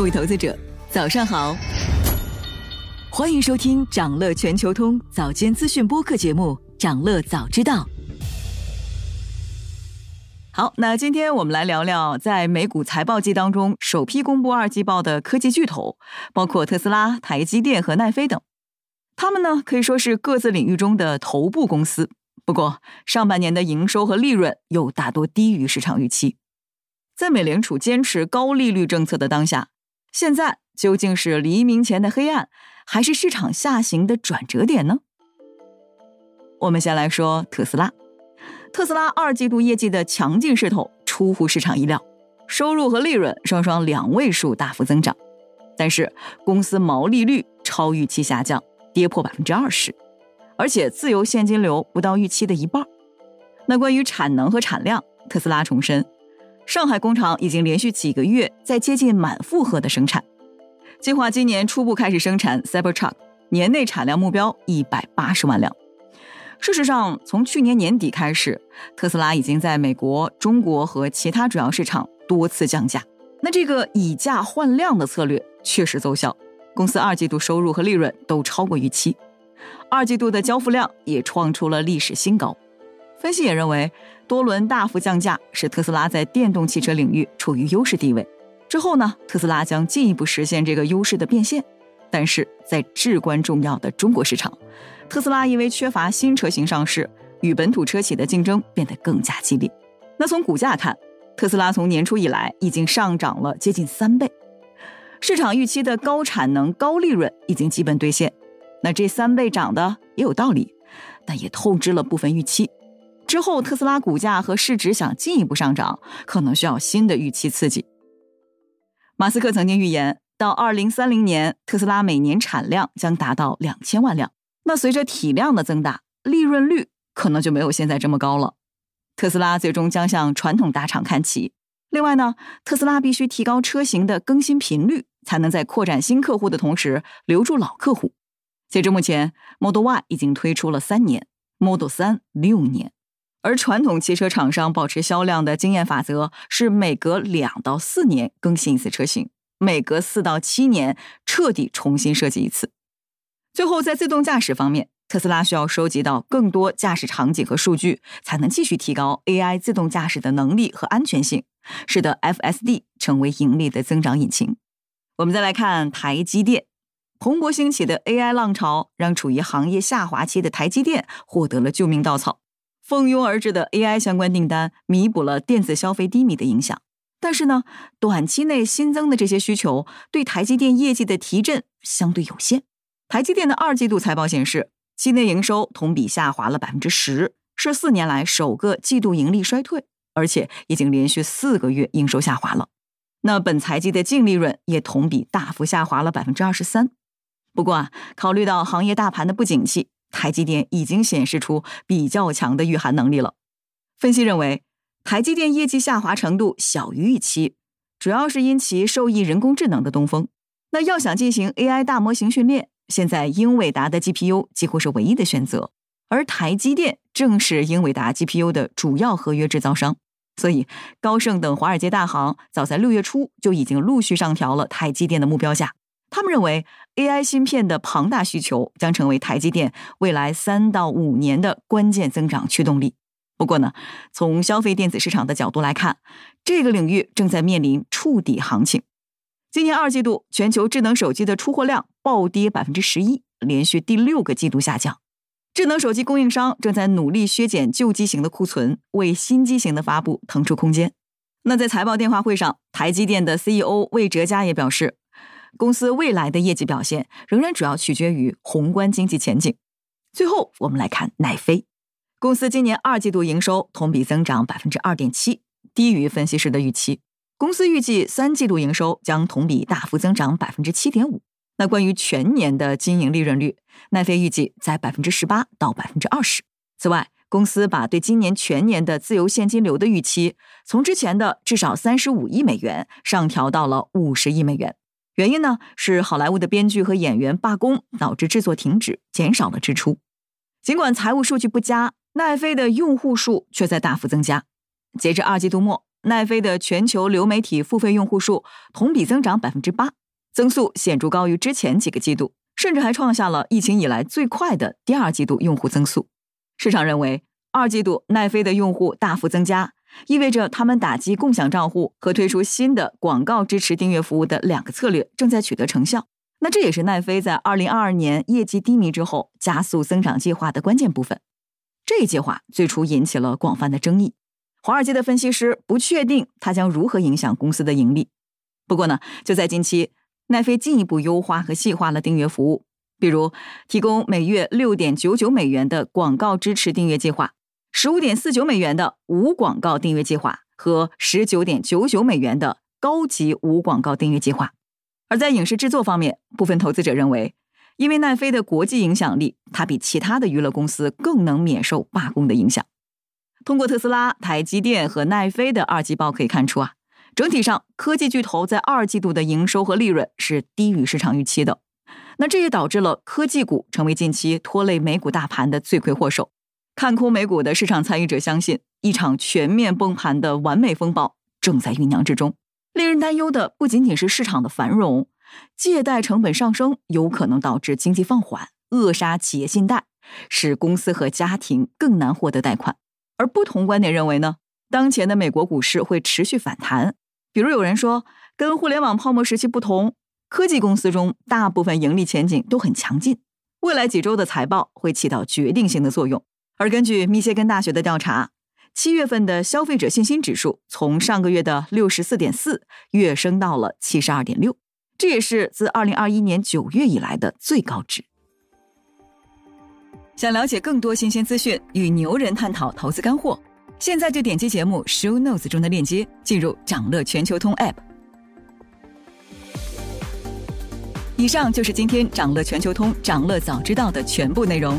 各位投资者，早上好！欢迎收听长乐全球通早间资讯播客节目《长乐早知道》。好，那今天我们来聊聊在美股财报季当中首批公布二季报的科技巨头，包括特斯拉、台积电和奈飞等。他们呢可以说是各自领域中的头部公司，不过上半年的营收和利润又大多低于市场预期。在美联储坚持高利率政策的当下。现在究竟是黎明前的黑暗，还是市场下行的转折点呢？我们先来说特斯拉。特斯拉二季度业绩的强劲势头出乎市场意料，收入和利润双双两位数大幅增长，但是公司毛利率超预期下降，跌破百分之二十，而且自由现金流不到预期的一半。那关于产能和产量，特斯拉重申。上海工厂已经连续几个月在接近满负荷的生产，计划今年初步开始生产 Cybertruck，年内产量目标一百八十万辆。事实上，从去年年底开始，特斯拉已经在美国、中国和其他主要市场多次降价。那这个以价换量的策略确实奏效，公司二季度收入和利润都超过预期，二季度的交付量也创出了历史新高。分析也认为。多轮大幅降价，使特斯拉在电动汽车领域处于优势地位。之后呢，特斯拉将进一步实现这个优势的变现。但是在至关重要的中国市场，特斯拉因为缺乏新车型上市，与本土车企的竞争变得更加激烈。那从股价看，特斯拉从年初以来已经上涨了接近三倍，市场预期的高产能、高利润已经基本兑现。那这三倍涨的也有道理，但也透支了部分预期。之后，特斯拉股价和市值想进一步上涨，可能需要新的预期刺激。马斯克曾经预言，到二零三零年，特斯拉每年产量将达到两千万辆。那随着体量的增大，利润率可能就没有现在这么高了。特斯拉最终将向传统大厂看齐。另外呢，特斯拉必须提高车型的更新频率，才能在扩展新客户的同时留住老客户。截至目前，Model Y 已经推出了三年，Model 三六年。而传统汽车厂商保持销量的经验法则是每隔两到四年更新一次车型，每隔四到七年彻底重新设计一次。最后，在自动驾驶方面，特斯拉需要收集到更多驾驶场景和数据，才能继续提高 AI 自动驾驶的能力和安全性，使得 FSD 成为盈利的增长引擎。我们再来看台积电，蓬勃兴起的 AI 浪潮让处于行业下滑期的台积电获得了救命稻草。蜂拥而至的 AI 相关订单弥补了电子消费低迷的影响，但是呢，短期内新增的这些需求对台积电业绩的提振相对有限。台积电的二季度财报显示，期内营收同比下滑了百分之十，是四年来首个季度盈利衰退，而且已经连续四个月营收下滑了。那本财季的净利润也同比大幅下滑了百分之二十三。不过啊，考虑到行业大盘的不景气。台积电已经显示出比较强的御寒能力了。分析认为，台积电业绩下滑程度小于预期，主要是因其受益人工智能的东风。那要想进行 AI 大模型训练，现在英伟达的 GPU 几乎是唯一的选择，而台积电正是英伟达 GPU 的主要合约制造商。所以，高盛等华尔街大行早在六月初就已经陆续上调了台积电的目标价。他们认为，AI 芯片的庞大需求将成为台积电未来三到五年的关键增长驱动力。不过呢，从消费电子市场的角度来看，这个领域正在面临触底行情。今年二季度，全球智能手机的出货量暴跌百分之十一，连续第六个季度下降。智能手机供应商正在努力削减旧机型的库存，为新机型的发布腾出空间。那在财报电话会上，台积电的 CEO 魏哲嘉也表示。公司未来的业绩表现仍然主要取决于宏观经济前景。最后，我们来看奈飞公司今年二季度营收同比增长百分之二点七，低于分析师的预期。公司预计三季度营收将同比大幅增长百分之七点五。那关于全年的经营利润率，奈飞预计在百分之十八到百分之二十。此外，公司把对今年全年的自由现金流的预期从之前的至少三十五亿美元上调到了五十亿美元。原因呢是好莱坞的编剧和演员罢工，导致制作停止，减少了支出。尽管财务数据不佳，奈飞的用户数却在大幅增加。截至二季度末，奈飞的全球流媒体付费用户数同比增长百分之八，增速显著高于之前几个季度，甚至还创下了疫情以来最快的第二季度用户增速。市场认为，二季度奈飞的用户大幅增加，意味着他们打击共享账户和推出新的广告支持订阅服务的两个策略正在取得成效。那这也是奈飞在二零二二年业绩低迷之后加速增长计划的关键部分。这一计划最初引起了广泛的争议。华尔街的分析师不确定它将如何影响公司的盈利。不过呢，就在近期，奈飞进一步优化和细化了订阅服务，比如提供每月六点九九美元的广告支持订阅计划、十五点四九美元的无广告订阅计划和十九点九九美元的高级无广告订阅计划。而在影视制作方面，部分投资者认为，因为奈飞的国际影响力，它比其他的娱乐公司更能免受罢工的影响。通过特斯拉、台积电和奈飞的二季报可以看出啊，整体上科技巨头在二季度的营收和利润是低于市场预期的。那这也导致了科技股成为近期拖累美股大盘的罪魁祸首。看空美股的市场参与者相信，一场全面崩盘的完美风暴正在酝酿之中。令人担忧的不仅仅是市场的繁荣，借贷成本上升有可能导致经济放缓，扼杀企业信贷，使公司和家庭更难获得贷款。而不同观点认为呢，当前的美国股市会持续反弹。比如有人说，跟互联网泡沫时期不同，科技公司中大部分盈利前景都很强劲，未来几周的财报会起到决定性的作用。而根据密歇根大学的调查，七月份的消费者信心指数从上个月的六十四点四跃升到了七十二点六，这也是自二零二一年九月以来的最高值。想了解更多新鲜资讯，与牛人探讨投资干货，现在就点击节目 show notes 中的链接，进入掌乐全球通 app。以上就是今天掌乐全球通掌乐早知道的全部内容，